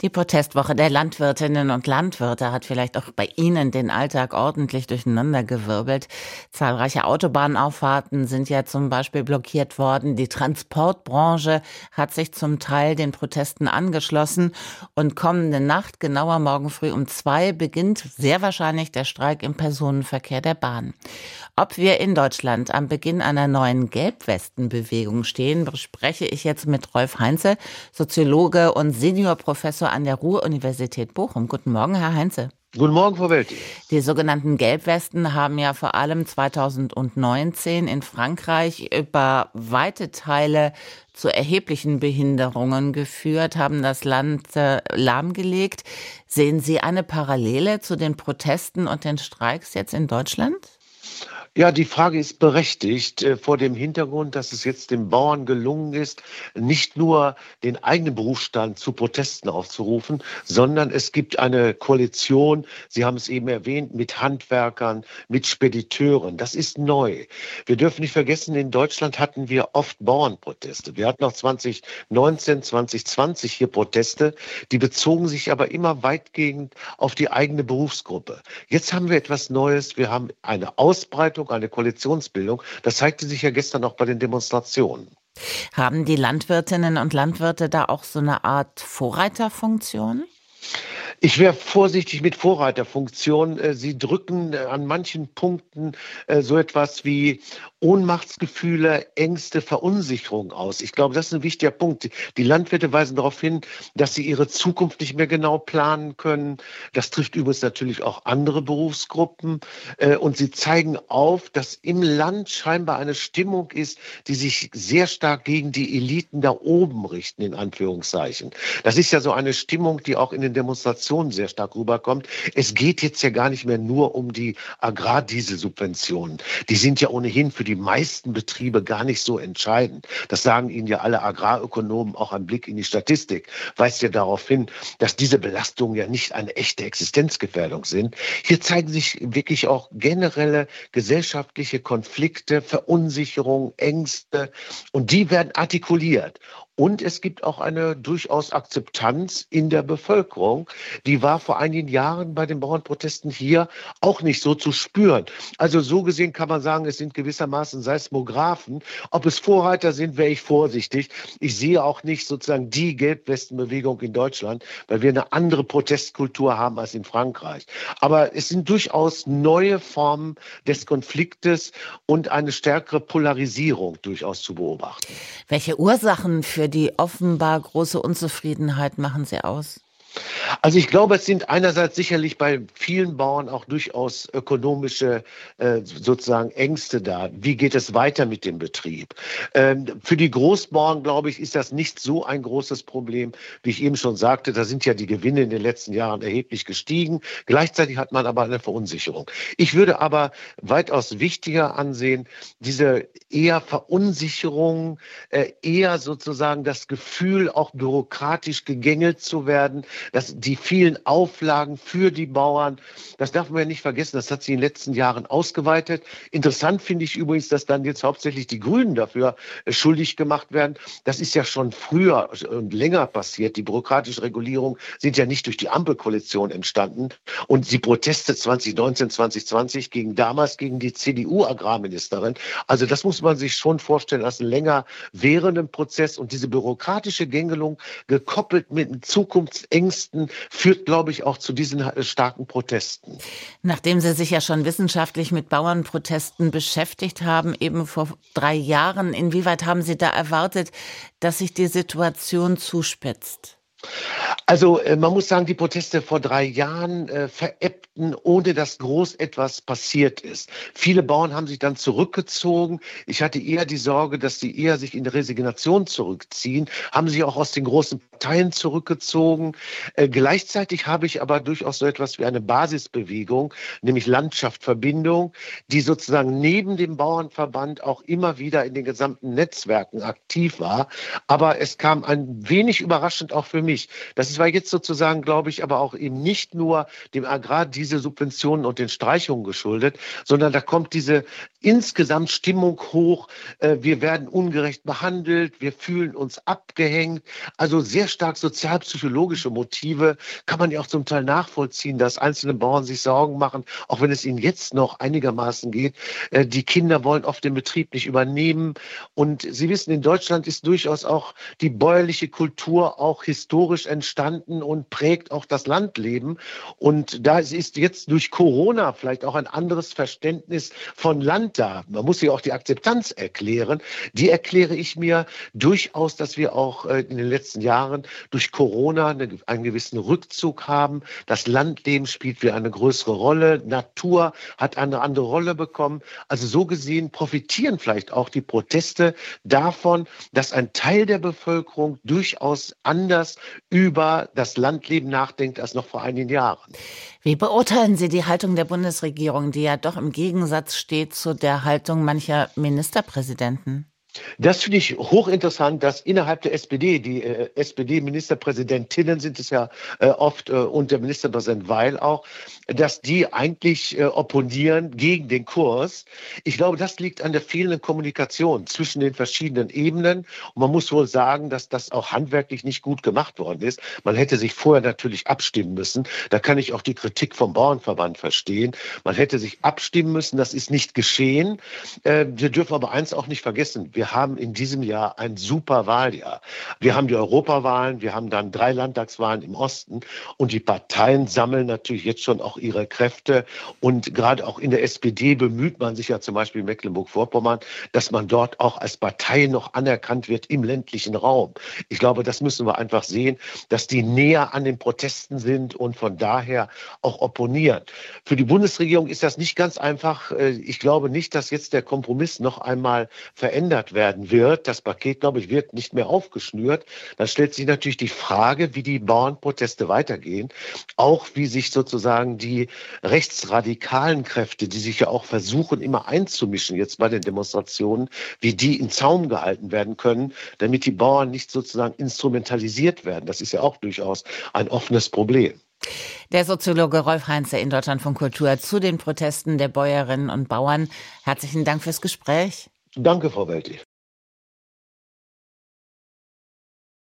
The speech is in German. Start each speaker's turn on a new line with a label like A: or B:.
A: die Protestwoche der Landwirtinnen und Landwirte hat vielleicht auch bei Ihnen den Alltag ordentlich durcheinandergewirbelt. Zahlreiche Autobahnauffahrten sind ja zum Beispiel blockiert worden. Die Transportbranche hat sich zum Teil den Protesten angeschlossen. Und kommende Nacht, genauer morgen früh um zwei, beginnt sehr wahrscheinlich der Streik im Personenverkehr der Bahn. Ob wir in Deutschland am Beginn einer neuen Gelbwestenbewegung stehen, bespreche ich jetzt mit Rolf Heinze, Soziologe und Seniorprofessor an der Ruhr-Universität Bochum. Guten Morgen, Herr Heinze.
B: Guten Morgen, Frau Welti.
A: Die sogenannten Gelbwesten haben ja vor allem 2019 in Frankreich über weite Teile zu erheblichen Behinderungen geführt, haben das Land äh, lahmgelegt. Sehen Sie eine Parallele zu den Protesten und den Streiks jetzt in Deutschland?
B: Ja, die Frage ist berechtigt äh, vor dem Hintergrund, dass es jetzt den Bauern gelungen ist, nicht nur den eigenen Berufsstand zu Protesten aufzurufen, sondern es gibt eine Koalition, Sie haben es eben erwähnt, mit Handwerkern, mit Spediteuren. Das ist neu. Wir dürfen nicht vergessen, in Deutschland hatten wir oft Bauernproteste. Wir hatten auch 2019, 2020 hier Proteste, die bezogen sich aber immer weitgehend auf die eigene Berufsgruppe. Jetzt haben wir etwas Neues. Wir haben eine Ausbreitung Verantwortung, eine Koalitionsbildung. Das zeigte sich ja gestern auch bei den Demonstrationen.
A: Haben die Landwirtinnen und Landwirte da auch so eine Art Vorreiterfunktion?
B: Ich wäre vorsichtig mit Vorreiterfunktion. Äh, Sie drücken äh, an manchen Punkten äh, so etwas wie Ohnmachtsgefühle, Ängste, Verunsicherung aus. Ich glaube, das ist ein wichtiger Punkt. Die Landwirte weisen darauf hin, dass sie ihre Zukunft nicht mehr genau planen können. Das trifft übrigens natürlich auch andere Berufsgruppen. Und sie zeigen auf, dass im Land scheinbar eine Stimmung ist, die sich sehr stark gegen die Eliten da oben richten, in Anführungszeichen. Das ist ja so eine Stimmung, die auch in den Demonstrationen Argumentation sehr stark rüberkommt. Es geht jetzt ja gar nicht mehr nur um die Agrardieselsubventionen. Die sind ja ohnehin für die meisten Betriebe gar nicht so entscheidend. Das sagen Ihnen ja alle Agrarökonomen, auch ein Blick in die Statistik weist ja darauf hin, dass diese Belastungen ja nicht eine echte Existenzgefährdung sind. Hier zeigen sich wirklich auch generelle gesellschaftliche Konflikte, Verunsicherung, Ängste und die werden artikuliert. Und es gibt auch eine durchaus Akzeptanz in der Bevölkerung. Die war vor einigen Jahren bei den Bauernprotesten hier auch nicht so zu spüren. Also so gesehen kann man sagen, es sind gewissermaßen Seismographen. Ob es Vorreiter sind, wäre ich vorsichtig. Ich sehe auch nicht sozusagen die Gelbwestenbewegung in Deutschland, weil wir eine andere Protestkultur haben als in Frankreich. Aber es sind durchaus neue Formen des Konfliktes und eine stärkere Polarisierung durchaus zu beobachten.
A: Welche Ursachen für für die offenbar große Unzufriedenheit machen Sie aus?
B: Also ich glaube, es sind einerseits sicherlich bei vielen Bauern auch durchaus ökonomische äh, sozusagen Ängste da. Wie geht es weiter mit dem Betrieb? Ähm, für die Großbauern, glaube ich, ist das nicht so ein großes Problem. Wie ich eben schon sagte, da sind ja die Gewinne in den letzten Jahren erheblich gestiegen. Gleichzeitig hat man aber eine Verunsicherung. Ich würde aber weitaus wichtiger ansehen, diese eher Verunsicherung, äh, eher sozusagen das Gefühl, auch bürokratisch gegängelt zu werden, dass die vielen Auflagen für die Bauern, das darf man ja nicht vergessen, das hat sich in den letzten Jahren ausgeweitet. Interessant finde ich übrigens, dass dann jetzt hauptsächlich die Grünen dafür äh, schuldig gemacht werden. Das ist ja schon früher und länger passiert. Die bürokratische Regulierung sind ja nicht durch die Ampelkoalition entstanden. Und die Proteste 2019, 2020 gegen damals gegen die CDU-Agrarministerin. Also das muss man sich schon vorstellen als einen länger währenden Prozess und diese bürokratische Gängelung gekoppelt mit Zukunftsängsten Ängsten führt, glaube ich, auch zu diesen äh, starken Protesten.
A: Nachdem Sie sich ja schon wissenschaftlich mit Bauernprotesten beschäftigt haben, eben vor drei Jahren, inwieweit haben Sie da erwartet, dass sich die Situation zuspitzt?
B: Also äh, man muss sagen, die Proteste vor drei Jahren äh, verebbten, ohne dass groß etwas passiert ist. Viele Bauern haben sich dann zurückgezogen. Ich hatte eher die Sorge, dass sie eher sich in Resignation zurückziehen, haben sich auch aus den großen Parteien zurückgezogen. Äh, gleichzeitig habe ich aber durchaus so etwas wie eine Basisbewegung, nämlich Landschaftsverbindung, die sozusagen neben dem Bauernverband auch immer wieder in den gesamten Netzwerken aktiv war. Aber es kam ein wenig überraschend auch für mich, dass Das war jetzt sozusagen, glaube ich, aber auch eben nicht nur dem Agrar diese Subventionen und den Streichungen geschuldet, sondern da kommt diese insgesamt Stimmung hoch. Äh, wir werden ungerecht behandelt, wir fühlen uns abgehängt. Also sehr stark sozialpsychologische Motive kann man ja auch zum Teil nachvollziehen, dass einzelne Bauern sich Sorgen machen, auch wenn es ihnen jetzt noch einigermaßen geht. Äh, die Kinder wollen oft den Betrieb nicht übernehmen. Und Sie wissen, in Deutschland ist durchaus auch die bäuerliche Kultur auch historisch entstanden und prägt auch das Landleben. Und da ist jetzt durch Corona vielleicht auch ein anderes Verständnis von Land da. Man muss ja auch die Akzeptanz erklären. Die erkläre ich mir durchaus, dass wir auch äh, in den letzten Jahren durch Corona einen gewissen Rückzug haben. Das Landleben spielt wieder eine größere Rolle. Natur hat eine andere Rolle bekommen. Also so gesehen profitieren vielleicht auch die Proteste davon, dass ein Teil der Bevölkerung durchaus anders über das Landleben nachdenkt als noch vor einigen Jahren.
A: Wie beurteilen Sie die Haltung der Bundesregierung, die ja doch im Gegensatz steht zu der Haltung mancher Ministerpräsidenten?
B: Das finde ich hochinteressant, dass innerhalb der SPD, die äh, SPD-Ministerpräsidentinnen sind es ja äh, oft äh, und der Ministerpräsident Weil auch, dass die eigentlich äh, opponieren gegen den Kurs. Ich glaube, das liegt an der fehlenden Kommunikation zwischen den verschiedenen Ebenen. Und man muss wohl sagen, dass das auch handwerklich nicht gut gemacht worden ist. Man hätte sich vorher natürlich abstimmen müssen. Da kann ich auch die Kritik vom Bauernverband verstehen. Man hätte sich abstimmen müssen. Das ist nicht geschehen. Äh, wir dürfen aber eins auch nicht vergessen. Wir haben in diesem Jahr ein super Wahljahr. Wir haben die Europawahlen, wir haben dann drei Landtagswahlen im Osten und die Parteien sammeln natürlich jetzt schon auch ihre Kräfte. Und gerade auch in der SPD bemüht man sich ja zum Beispiel in Mecklenburg-Vorpommern, dass man dort auch als Partei noch anerkannt wird im ländlichen Raum. Ich glaube, das müssen wir einfach sehen, dass die näher an den Protesten sind und von daher auch opponieren. Für die Bundesregierung ist das nicht ganz einfach. Äh, ich glaube nicht, dass jetzt der Kompromiss noch einmal verändert werden wird. Das Paket, glaube ich, wird nicht mehr aufgeschnürt. Dann stellt sich natürlich die Frage, wie die Bauernproteste weitergehen. Auch wie sich sozusagen die rechtsradikalen Kräfte, die sich ja auch versuchen, immer einzumischen jetzt bei den Demonstrationen, wie die in Zaum gehalten werden können, damit die Bauern nicht sozusagen instrumentalisiert werden. Das ist ja auch durchaus ein offenes Problem.
A: Der Soziologe Rolf Heinze in Deutschland von Kultur zu den Protesten der Bäuerinnen und Bauern. Herzlichen Dank fürs Gespräch.
B: Danke, Frau Welti.